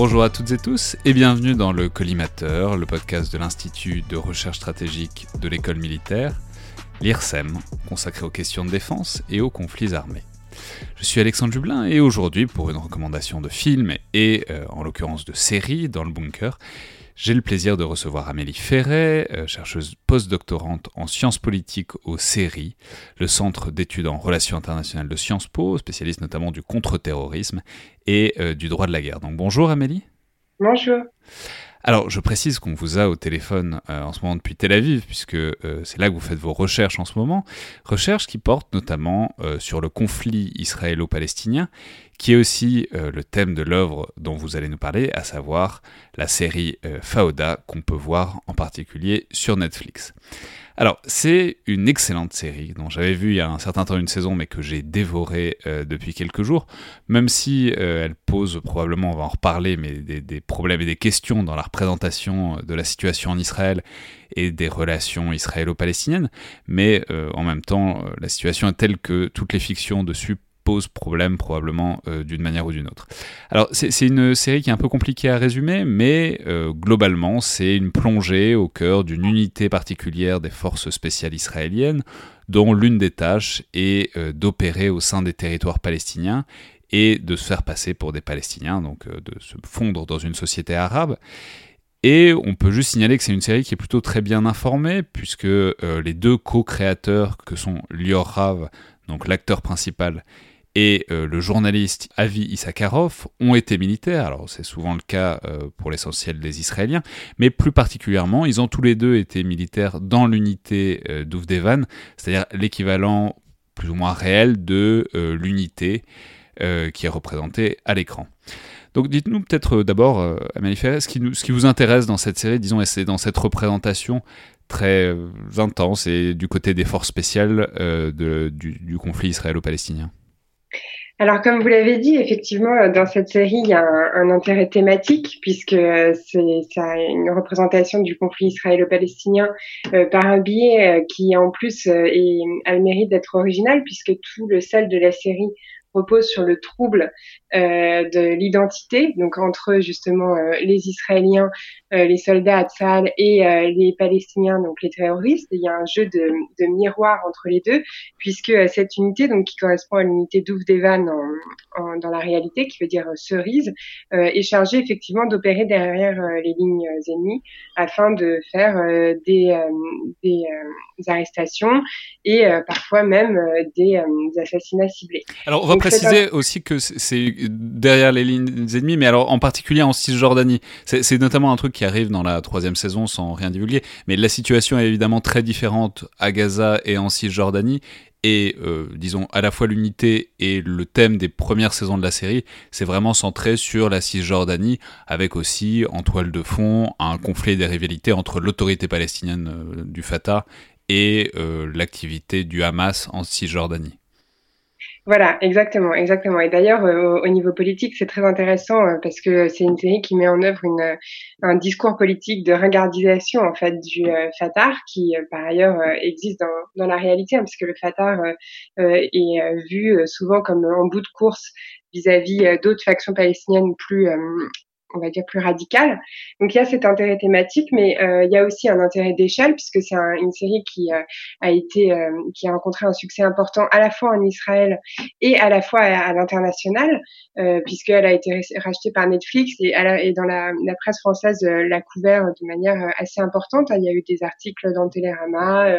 Bonjour à toutes et tous et bienvenue dans le Collimateur, le podcast de l'Institut de recherche stratégique de l'école militaire, l'IRSEM, consacré aux questions de défense et aux conflits armés. Je suis Alexandre Jublin et aujourd'hui, pour une recommandation de film et euh, en l'occurrence de série dans le bunker, j'ai le plaisir de recevoir Amélie Ferret, euh, chercheuse postdoctorante en sciences politiques au CERI, le Centre d'études en relations internationales de Sciences Po, spécialiste notamment du contre-terrorisme et euh, du droit de la guerre. Donc bonjour Amélie. Bonjour. Alors, je précise qu'on vous a au téléphone euh, en ce moment depuis Tel Aviv, puisque euh, c'est là que vous faites vos recherches en ce moment. Recherches qui portent notamment euh, sur le conflit israélo-palestinien, qui est aussi le thème de l'œuvre dont vous allez nous parler, à savoir la série Fauda, qu'on peut voir en particulier sur Netflix. Alors, c'est une excellente série dont j'avais vu il y a un certain temps une saison, mais que j'ai dévorée euh, depuis quelques jours, même si euh, elle pose probablement, on va en reparler, mais des, problèmes et des questions dans la représentation de la situation en Israël et des relations israélo-palestiniennes, mais euh, en même temps, la situation est telle que toutes les fictions dessus problème probablement euh, d'une manière ou d'une autre. Alors c'est une série qui est un peu compliquée à résumer, mais euh, globalement c'est une plongée au cœur d'une unité particulière des forces spéciales israéliennes, dont l'une des tâches est euh, d'opérer au sein des territoires palestiniens et de se faire passer pour des Palestiniens, donc de se fondre dans une société arabe. Et on peut juste signaler que c'est une série qui est plutôt très bien informée, puisque les deux co-créateurs, que sont Lior Rav, donc l'acteur principal, et euh, le journaliste Avi Issakarov ont été militaires. Alors c'est souvent le cas euh, pour l'essentiel des Israéliens, mais plus particulièrement, ils ont tous les deux été militaires dans l'unité euh, d'Ouvdevan, c'est-à-dire l'équivalent plus ou moins réel de l'unité qui est représentée à l'écran. Donc dites-nous peut-être d'abord, Amélie ce qui, vous intéresse dans cette série, disons, et c'est dans cette représentation très intense et du côté des forces spéciales du conflit israélo-palestinien. Alors, comme vous l'avez dit, effectivement, euh, dans cette série, il y a un, intérêt thématique puisque euh, c'est une représentation du conflit israélo-palestinien euh, par un biais qui, en plus, a le mérite d'être original puisque tout le sel de la série repose sur le trouble de l'identité, donc entre justement euh, les Israéliens, euh, les soldats Tzal et les Palestiniens, donc les terroristes. Il y a un jeu de, de miroir entre les deux, puisque cette unité, donc qui correspond à l'unité d'Ouvdevan en, en, dans la réalité, qui veut dire cerise, est chargée effectivement d'opérer derrière les lignes ennemies afin de faire des, des arrestations et parfois même des, assassinats ciblés. Alors on va préciser aussi que c'est derrière les lignes ennemies, mais alors en particulier en Cisjordanie. C'est notamment un truc qui arrive dans la troisième saison sans rien divulguer, mais la situation est évidemment très différente à Gaza et en Cisjordanie. Et euh, disons, à la fois l'unité et le thème des premières saisons de la série, c'est vraiment centré sur la Cisjordanie, avec aussi en toile de fond un conflit des rivalités entre l'autorité palestinienne euh, du Fatah et euh, l'activité du Hamas en Cisjordanie. Voilà, exactement, exactement. Et d'ailleurs, euh, au niveau politique, c'est très intéressant euh, parce que c'est une série qui met en œuvre une, un discours politique de ringardisation en fait du euh, Fatah, qui par ailleurs existe dans, la réalité, hein, puisque le Fatah est vu souvent comme en bout de course vis-à-vis d'autres factions palestiniennes plus on va dire plus radical. Donc il y a cet intérêt thématique, mais euh, il y a aussi un intérêt d'échelle puisque c'est une série qui euh, a été, euh, qui a rencontré un succès important à la fois en Israël et à la fois à, l'international, puisqu'elle a été rachetée par Netflix et, et dans la, la, presse française l'a couvert de manière assez importante. Il y a eu des articles dans Télérama,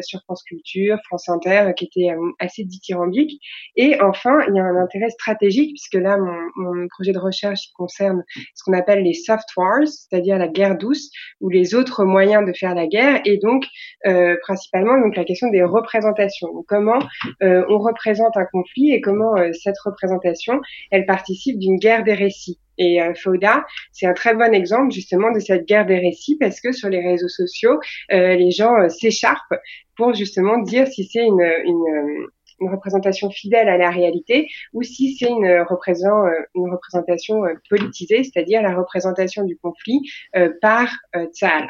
sur France Culture, France Inter, qui étaient assez dithyrambiques. Et enfin, il y a un intérêt stratégique puisque là, mon, mon projet de recherche concerne ce qu'on appelle les soft wars, c'est-à-dire la guerre douce ou les autres moyens de faire la guerre, et donc euh, principalement donc la question des représentations. comment euh, on représente un conflit et comment euh, cette représentation elle participe d'une guerre des récits. Et Fauda, c'est un très bon exemple justement de cette guerre des récits parce que sur les réseaux sociaux, les gens s'écharpent pour justement dire si c'est une, une une représentation fidèle à la réalité ou si c'est une, euh, une représentation euh, politisée, c'est-à-dire la représentation du conflit euh, par Tzal.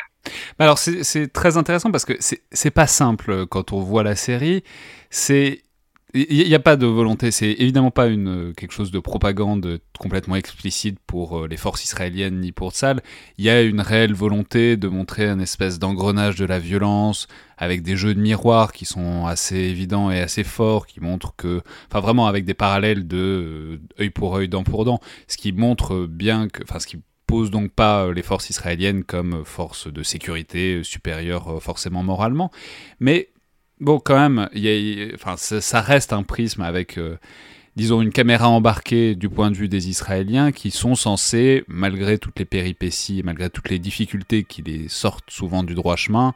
Alors c'est très intéressant parce que c'est pas simple quand on voit la série. C'est il n'y a pas de volonté, c'est évidemment pas une, quelque chose de propagande complètement explicite pour euh, les forces israéliennes ni pour Tzal. Il y a une réelle volonté de montrer un espèce d'engrenage de la violence avec des jeux de miroirs qui sont assez évidents et assez forts, qui montrent que, enfin vraiment avec des parallèles de euh, œil pour œil, dent pour dent, ce qui montre bien que, enfin ce qui pose donc pas euh, les forces israéliennes comme force de sécurité supérieure forcément moralement, mais Bon, quand même, enfin, ça, reste un prisme avec, euh, disons, une caméra embarquée du point de vue des Israéliens qui sont censés, malgré toutes les péripéties, malgré toutes les difficultés qui les sortent souvent du droit chemin,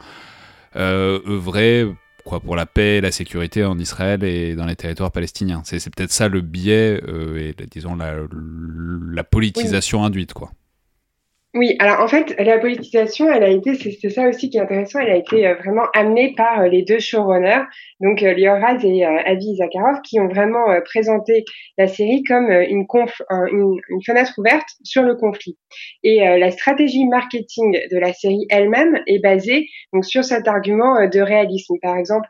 euh, œuvrer quoi, pour la paix et la sécurité en Israël et dans les territoires palestiniens. C'est peut-être ça le biais euh, et, disons, la, la politisation induite, quoi. Oui, alors en fait, la politisation, elle a été, c'est ça aussi qui est intéressant, elle a été euh, vraiment amenée par euh, les deux showrunners, donc euh, Lior Raz et Avi Zakharov, qui ont vraiment présenté la série comme une, conf, une, une, fenêtre ouverte sur le conflit. Et la stratégie marketing de la série elle-même est basée donc sur cet argument de réalisme. Par exemple,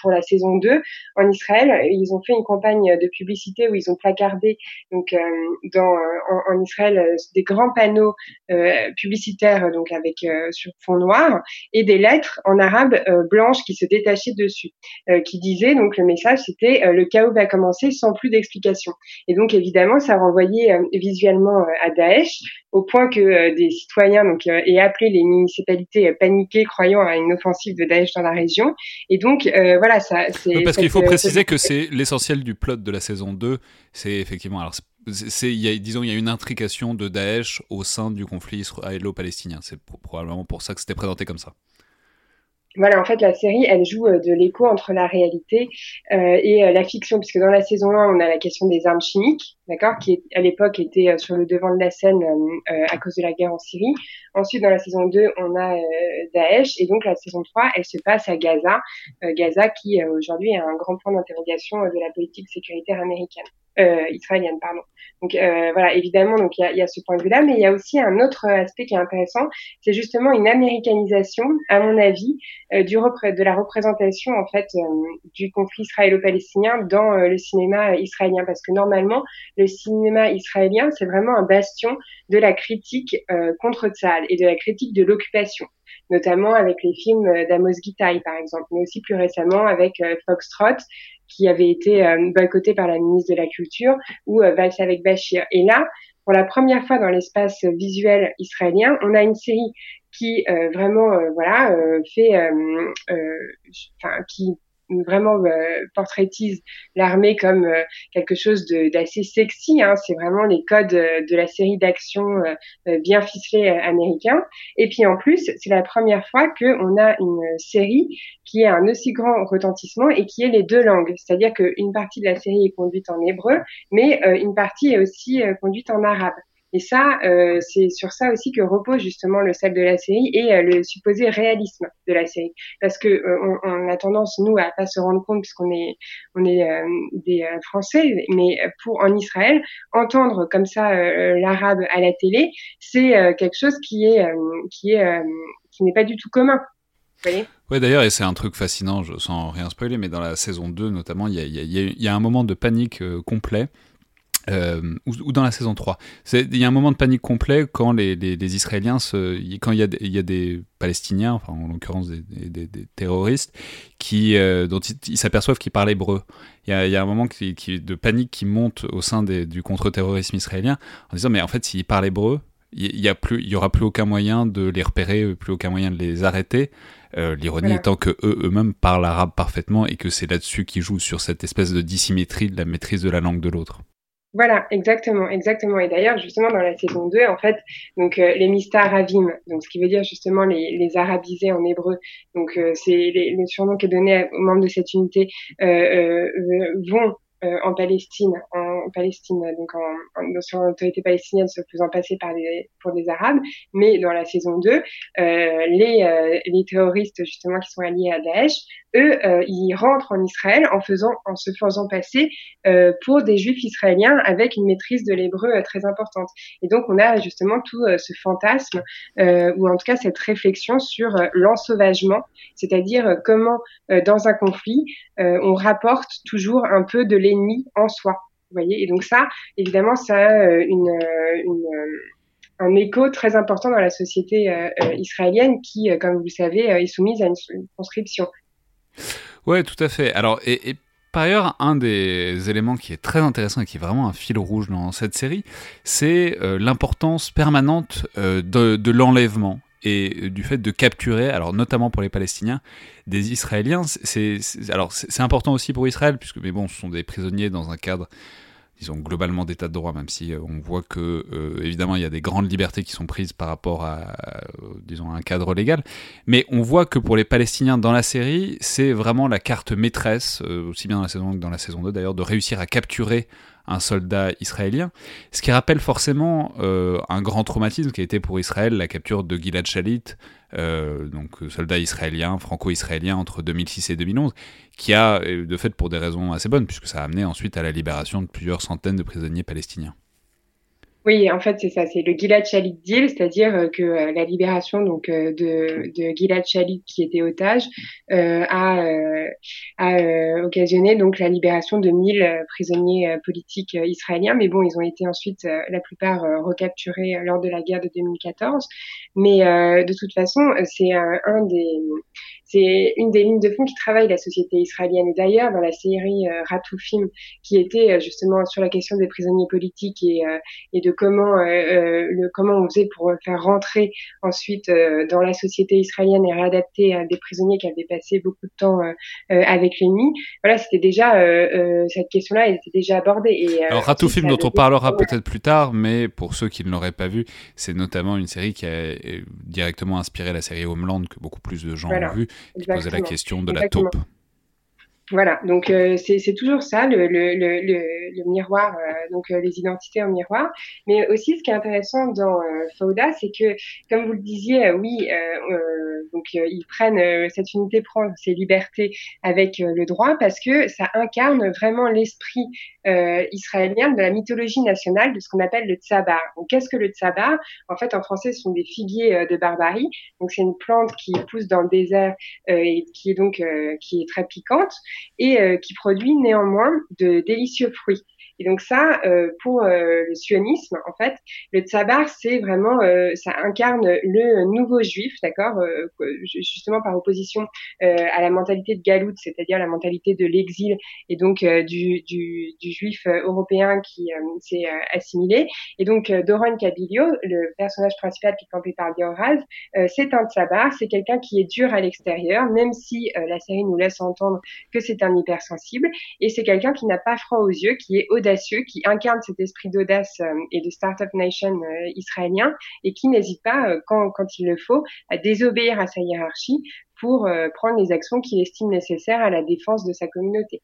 pour la saison 2 en Israël, ils ont fait une campagne de publicité où ils ont placardé donc dans en, en Israël des grands panneaux euh, publicitaire donc avec euh, sur fond noir et des lettres en arabe euh, blanches qui se détachaient dessus, qui disaient donc le message c'était le chaos va commencer sans plus d'explication. Et donc évidemment ça renvoyait visuellement à Daesh au point que des citoyens donc aient appelé les municipalités paniquées croyant à une offensive de Daesh dans la région. Et donc voilà ça. c'est parce qu'il faut préciser que c'est l'essentiel du plot de la saison 2, c'est effectivement alors disons, il y a une intrication de Daesh au sein du conflit israélo-palestinien. C'est probablement pour ça que c'était présenté comme ça. Voilà, en fait, la série, elle joue euh, de l'écho entre la réalité euh, et euh, la fiction, puisque dans la saison 1, on a la question des armes chimiques, d'accord, qui à l'époque était sur le devant de la scène à cause de la guerre en Syrie. Ensuite, dans la saison 2, on a Daesh, et donc la saison 3, elle se passe à Gaza, Gaza qui aujourd'hui est un grand point d'interrogation de la politique sécuritaire américaine euh, israélienne, pardon. Donc euh, voilà, évidemment, donc il y a, y a, ce point de vue-là, mais il y a aussi un autre aspect qui est intéressant, c'est justement une américanisation, à mon avis, euh, du de la représentation en fait euh, du conflit israélo-palestinien dans euh, le cinéma israélien, parce que normalement, le cinéma israélien, c'est vraiment un bastion de la critique contre Tzal et de la critique de l'occupation. Notamment avec les films d'Amos Gitaï, par exemple, mais aussi plus récemment avec Foxtrot, qui avait été euh, boycotté par la ministre de la Culture, ou euh, avec Bachir. Et là, pour la première fois dans l'espace visuel israélien, on a une série qui euh, vraiment voilà fait enfin qui vraiment euh, portraitise l'armée comme euh, quelque chose d'assez sexy. Hein. C'est vraiment les codes euh, de la série d'action bien ficelés américains. Et puis en plus, c'est la première fois qu'on a une série qui a un aussi grand retentissement et qui est les deux langues. C'est-à-dire qu'une partie de la série est conduite en hébreu, mais une partie est aussi conduite en arabe. Et ça, euh, c'est sur ça aussi que repose justement le sel de la série et euh, le supposé réalisme de la série, parce que euh, on, a tendance nous à pas se rendre compte puisqu'on est on est des Français, mais pour en Israël entendre comme ça l'arabe à la télé, c'est quelque chose qui est qui est qui n'est pas du tout commun. Oui, d'ailleurs, et c'est un truc fascinant, je, sans rien spoiler, mais dans la saison 2 notamment, il y a, y a, un moment de panique complet Euh, ou, dans la saison 3. Il y a un moment de panique complet quand les, les, Israéliens, se, quand il y, a, il y, a, des Palestiniens, enfin en l'occurrence des, des, des, terroristes, qui, euh, dont ils s'aperçoivent qu'ils parlent hébreu. Il y, a, il y a un moment qui, qui, de panique qui monte au sein du contre-terrorisme israélien en disant mais en fait s'ils parlent hébreu, il y, a plus, il y aura plus aucun moyen de les repérer, plus aucun moyen de les arrêter. Euh, l'ironie étant que eux eux-mêmes parlent arabe parfaitement et que c'est là-dessus qu'ils jouent sur cette espèce de dissymétrie de la maîtrise de la langue de l'autre. Voilà, exactement, exactement. Et d'ailleurs, justement, dans la saison 2, en fait, donc euh, les Ravim, donc ce qui veut dire justement les, les arabisés en hébreu, donc euh, c'est le surnom qui est donné aux membres de cette unité, euh, vont euh, en Palestine, en, Palestine, donc en, en, sur l'autorité palestinienne se faisant passer par des, pour des Arabes, mais dans la saison 2, euh, les, euh, les terroristes justement qui sont alliés à Daesh, eux, euh, ils rentrent en Israël en faisant, en se faisant passer pour des Juifs israéliens avec une maîtrise de l'hébreu très importante. Et donc on a justement tout ce fantasme, ou en tout cas cette réflexion sur l'ensauvagement, c'est-à-dire comment dans un conflit on rapporte toujours un peu de l'ennemi en soi. Vous voyez Et donc ça, évidemment, ça a euh, euh, euh, un écho très important dans la société israélienne qui, comme vous le savez, est soumise à une, conscription. Ouais, tout à fait. Alors, et, par ailleurs, un des éléments qui est très intéressant et qui est vraiment un fil rouge dans cette série, c'est l'importance permanente de l'enlèvement et du fait de capturer, alors notamment pour les Palestiniens, des Israéliens. C'est, alors c'est important aussi pour Israël, puisque mais bon, ce sont des prisonniers dans un cadre, disons globalement d'état de droit, même si euh, on voit que euh, évidemment il y a des grandes libertés qui sont prises par rapport à, disons un cadre légal. Mais on voit que pour les Palestiniens dans la série, c'est vraiment la carte maîtresse, euh, aussi bien dans la saison 1 que dans la saison 2 d'ailleurs, de réussir à capturer un soldat israélien, ce qui rappelle forcément euh, un grand traumatisme qui a été pour Israël la capture de Gilad Shalit, euh, donc soldat israélien, franco-israélien entre 2006 et 2011, qui a, euh, de fait pour des raisons assez bonnes, puisque ça a amené ensuite à la libération de plusieurs centaines de prisonniers palestiniens. Oui, en fait, c'est ça, c'est le Gilad Shalit deal, c'est-à-dire euh, que euh, la libération donc euh, de, de Gilad Shalit qui était otage a, a occasionné donc la libération de 1000 prisonniers politiques israéliens. Mais bon, ils ont été ensuite la plupart recapturés lors de la guerre de 2014. Mais de toute façon, c'est un des c'est une des lignes de fond qui travaille la société israélienne. Et d'ailleurs, dans la série euh, Ratoufim, qui était euh, justement sur la question des prisonniers politiques et, euh, et de comment, euh, le, comment on faisait pour faire rentrer ensuite dans la société israélienne et réadapter des prisonniers qui avaient passé beaucoup de temps avec l'ennemi. Voilà, c'était déjà cette question-là, elle était déjà abordée. Et, Alors Ratoufim, dont on parlera peut-être plus tard, mais pour ceux qui ne l'auraient pas vu, c'est notamment une série qui a directement inspiré la série Homeland que beaucoup plus de gens ont vu qui posait la question de la taupe. Voilà, donc euh, c'est toujours ça, le, le, le, le miroir, euh, donc euh, les identités en miroir. Mais aussi, ce qui est intéressant dans Fauda, c'est que, comme vous le disiez, oui, donc ils prennent cette unité prend ses libertés avec le droit parce que ça incarne vraiment l'esprit israélien de la mythologie nationale de ce qu'on appelle le tsabar. Donc, qu'est-ce que le tsabar En fait, en français, ce sont des figuiers de barbarie. Donc, c'est une plante qui pousse dans le désert et qui est donc qui est très piquante et euh, qui produit néanmoins de délicieux fruits. Et donc ça, euh, pour euh, le sionisme, en fait, le tsabar, c'est vraiment, euh, ça incarne le nouveau juif, d'accord, justement par opposition à la mentalité de Galout, c'est-à-dire la mentalité de l'exil et donc du, du, du, juif européen qui s'est assimilé. Et donc Doron Kabilio, le personnage principal qui est campé par Dioraz, c'est un tsabar, c'est quelqu'un qui est dur à l'extérieur, même si la série nous laisse entendre que c'est un hypersensible, et c'est quelqu'un qui n'a pas froid aux yeux, qui est audacieux, qui incarne cet esprit d'audace euh, et de startup nation euh, israélien et qui n'hésite pas, euh, quand, il le faut, à désobéir à sa hiérarchie pour prendre les actions qu'il estime nécessaires à la défense de sa communauté.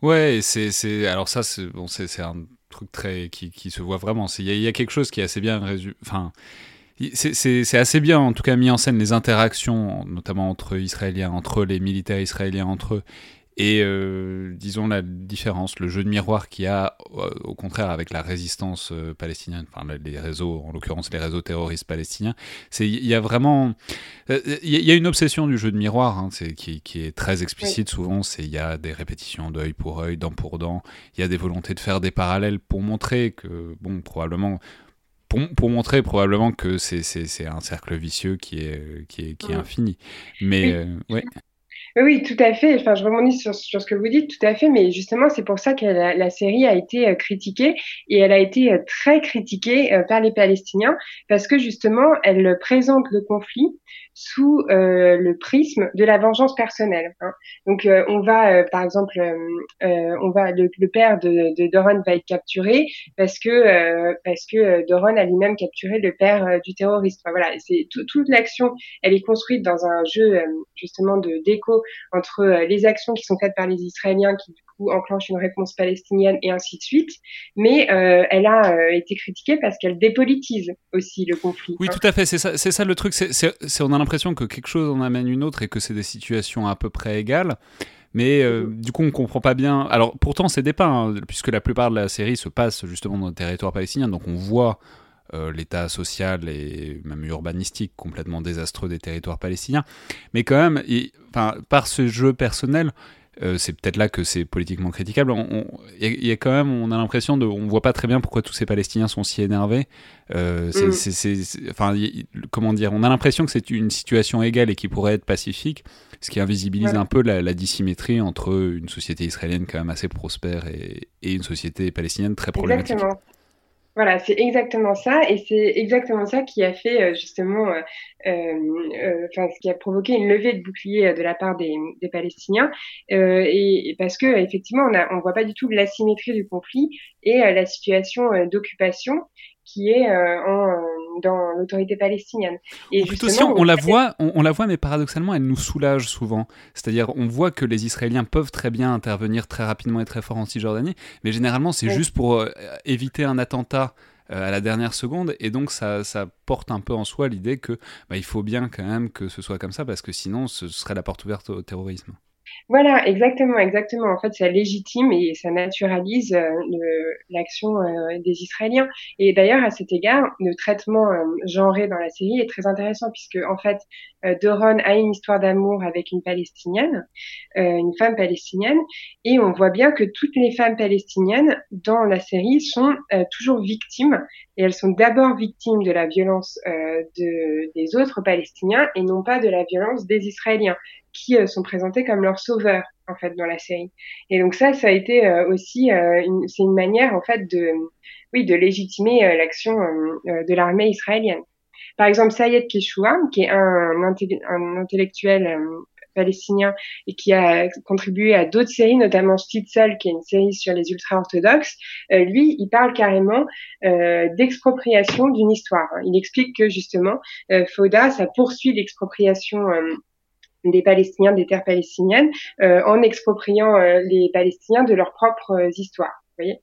Ouais, c'est alors ça c'est bon c'est un truc très qui, qui se voit vraiment. Il y, y, a quelque chose qui est assez bien résumé. Enfin, c'est assez bien en tout cas mis en scène les interactions, notamment entre Israéliens, entre les militaires israéliens entre eux, Et euh, disons la différence, le jeu de miroir qu'il y a, euh, au contraire, avec la résistance euh, palestinienne, enfin les réseaux, en l'occurrence les réseaux terroristes palestiniens, c'est il y a vraiment, il y, a une obsession du jeu de miroir, hein, c'est qui, qui, est très explicite souvent. C'est il y a des répétitions d'œil pour œil, dent pour dent. Il y a des volontés de faire des parallèles pour montrer que bon, probablement pour, pour, montrer probablement que c'est un cercle vicieux qui est, qui est, qui est infini. Mais ouais. Oui, tout à fait. Enfin, je rebondis sur, ce que vous dites, tout à fait. Mais justement, c'est pour ça que la, la, série a été euh, critiquée et elle a été euh, très critiquée euh, par les Palestiniens parce que justement, elle présente le conflit sous euh, le prisme de la vengeance personnelle. Hein. Donc euh, on va, euh, par exemple, on va le, père de, de, Doron va être capturé parce que parce que Doron a lui-même capturé le père du terroriste. Enfin, voilà, c'est toute l'action, elle est construite dans un jeu justement de d'écho entre les actions qui sont faites par les Israéliens qui enclenche une réponse palestinienne et ainsi de suite. Mais euh, elle a euh, été critiquée parce qu'elle dépolitise aussi le conflit. Oui, tout à fait. C'est ça, c'est ça le truc. C'est, on a l'impression que quelque chose en amène une autre et que c'est des situations à peu près égales. Mais euh, du coup, on comprend pas bien. Alors, pourtant, c'est dépeint, puisque la plupart de la série se passe justement dans le territoire palestinien. Donc, on voit l'état social et même urbanistique complètement désastreux des territoires palestiniens. Mais quand même, par ce jeu personnel, euh, c'est peut-être là que c'est politiquement critiquable. Il y, a quand même, on a l'impression de, on voit pas très bien pourquoi tous ces Palestiniens sont si énervés. Euh, mm. enfin, comment dire, on a l'impression que c'est une situation égale et qui pourrait être pacifique, ce qui invisibilise un peu la, dissymétrie entre une société israélienne quand même assez prospère et, et une société palestinienne très problématique. Exactement. Voilà, c'est exactement ça, et c'est exactement ça qui a fait euh, justement, euh, euh, enfin, ce qui a provoqué une levée de bouclier de la part des, Palestiniens, et, parce que effectivement, on on voit pas du tout l'asymétrie du conflit et la situation d'occupation qui est en dans l'autorité palestinienne. Et justement, on, la voit, on, la voit, mais paradoxalement, elle nous soulage souvent. C'est-à-dire, on voit que les Israéliens peuvent très bien intervenir très rapidement et très fort en Cisjordanie, mais généralement, c'est juste pour euh, éviter un attentat euh, à la dernière seconde, et donc ça, ça porte un peu en soi l'idée que bah, il faut bien quand même que ce soit comme ça, parce que sinon, ce serait la porte ouverte au terrorisme. Voilà, exactement, exactement. En fait, ça légitime et ça naturalise euh, l'action euh, des Israéliens. Et d'ailleurs, à cet égard, le traitement euh, genré dans la série est très intéressant puisque, en fait, Doron a une histoire d'amour avec une Palestinienne, une femme palestinienne, et on voit bien que toutes les femmes palestiniennes dans la série sont toujours victimes, et elles sont d'abord victimes de la violence de, des autres Palestiniens et non pas de la violence des Israéliens qui euh, sont présentés comme leurs sauveurs en fait dans la série. Et donc ça, ça a été euh, aussi, euh, c'est une manière en fait de, oui, de légitimer l'action de l'armée israélienne. Par exemple, Sayed Keshouam, qui est un, un intellectuel palestinien et qui a contribué à d'autres séries, notamment Stitzel, qui est une série sur les ultra-orthodoxes, lui, il parle carrément euh, d'expropriation d'une histoire. Il explique que justement, euh, Fauda, ça poursuit l'expropriation des Palestiniens, des terres palestiniennes, euh, en expropriant euh, les Palestiniens de leurs propres euh, histoires. Vous voyez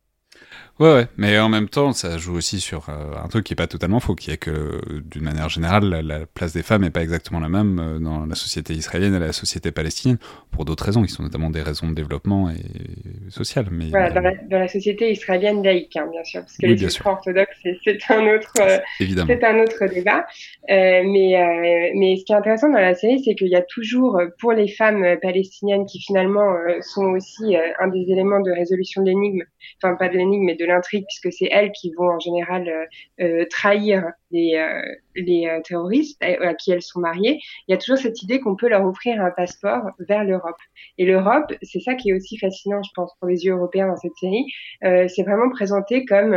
Ouais, ouais, mais en même temps, ça joue aussi sur euh, un truc qui est pas totalement faux, qui est que, d'une manière générale, la, place des femmes n'est pas exactement la même euh, dans la société israélienne et la société palestinienne, pour d'autres raisons, qui sont notamment des raisons de développement et sociales. Mais, voilà, dans, la, société israélienne laïque, hein, bien sûr, parce que les ultra-orthodoxes, c'est un autre, euh, c'est un autre débat. mais, mais ce qui est intéressant dans la série, c'est qu'il y a toujours, pour les femmes palestiniennes qui finalement sont aussi un des éléments de résolution de l'énigme, enfin pas de l'énigme, mais de l'intrigue, puisque c'est elles qui vont en général euh, euh, trahir les, euh, les terroristes à qui elles sont mariées. Il y a toujours cette idée qu'on peut leur offrir un passeport vers l'Europe. Et l'Europe, c'est ça qui est aussi fascinant, je pense, pour les yeux européens dans cette série. c'est vraiment présenté comme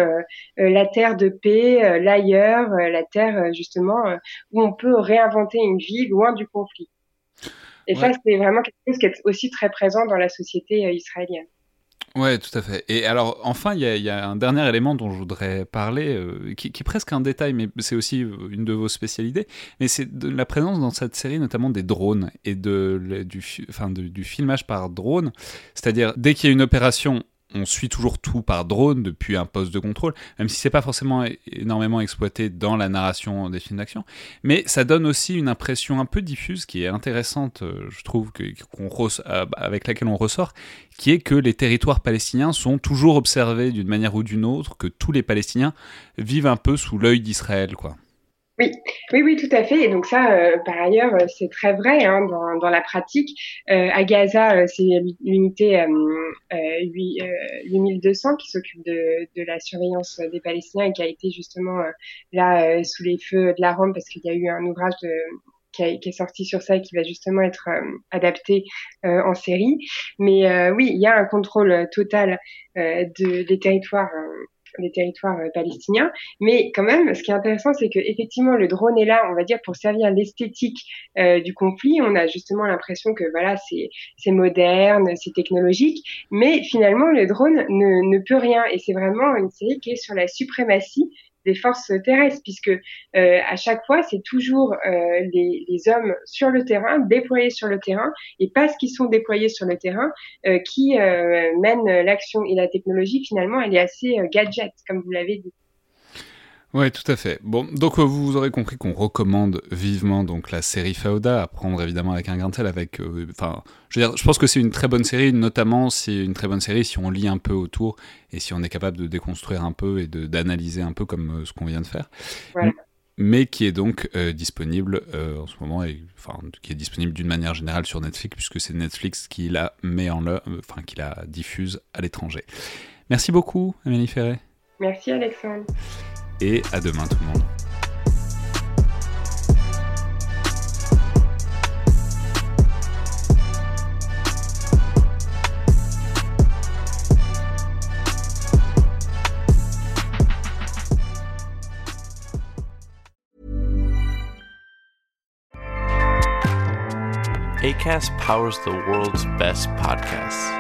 la terre de paix, l'ailleurs, la terre justement où on peut réinventer une vie loin du conflit. Et ça, c'est vraiment quelque chose qui est aussi très présent dans la société israélienne. Ouais, tout à fait. Et alors, enfin, il y, a un dernier élément dont je voudrais parler, euh, qui, est presque un détail, mais c'est aussi une de vos spécialités. Mais c'est la présence dans cette série, notamment des drones et de, du, du filmage par drone. C'est-à-dire, dès qu'il y a une opération on suit toujours tout par drone depuis un poste de contrôle, même si c'est pas forcément énormément exploité dans la narration des films d'action. Mais ça donne aussi une impression un peu diffuse qui est intéressante, euh, je trouve, euh, avec laquelle on ressort, qui est que les territoires palestiniens sont toujours observés d'une manière ou d'une autre, que tous les Palestiniens vivent un peu sous l'œil d'Israël, quoi. Oui, oui, oui, tout à fait. Et donc ça, euh, par ailleurs, euh, c'est très vrai hein, dans, dans, la pratique. Euh, à Gaza, c'est l'unité 8200 qui s'occupe de, de, la surveillance des Palestiniens et qui a été justement là sous les feux de la Rome parce qu'il y a eu un ouvrage de, qui, qui, est sorti sur ça et qui va justement être adapté en série. Mais oui, il y a un contrôle total de, des territoires des territoires euh, palestiniens. Mais quand même, ce qui est intéressant, c'est que effectivement, le drone est là, on va dire, pour servir l'esthétique euh, du conflit. On a justement l'impression que voilà, c'est c'est moderne, c'est technologique, mais finalement, le drone ne, ne peut rien. Et c'est vraiment une série qui est sur la suprématie des forces terrestres, puisque euh, à chaque fois, c'est toujours euh, les, hommes sur le terrain, déployés sur le terrain, et parce qu'ils sont déployés sur le terrain, euh, qui mènent l'action. Et la technologie, finalement, elle est assez gadget, comme vous l'avez dit. Oui, tout à fait. Bon, donc euh, vous aurez compris qu'on recommande vivement donc la série Fauda, à prendre évidemment avec un grain de sel, avec, euh, enfin, je veux dire, je pense que c'est une très bonne série, notamment c'est une très bonne série si on lit un peu autour et si on est capable de déconstruire un peu et d'analyser un peu comme euh, ce qu'on vient de faire. Mais qui est donc disponible en ce moment, et, enfin, qui est disponible d'une manière générale sur Netflix, puisque c'est Netflix qui la met en enfin, qui la diffuse à l'étranger. Merci beaucoup, Amélie Ferré. Merci, Alexandre et à demain tout le monde. ACAST powers the world's best podcasts.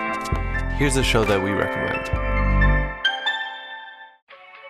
Here's a show that we recommend.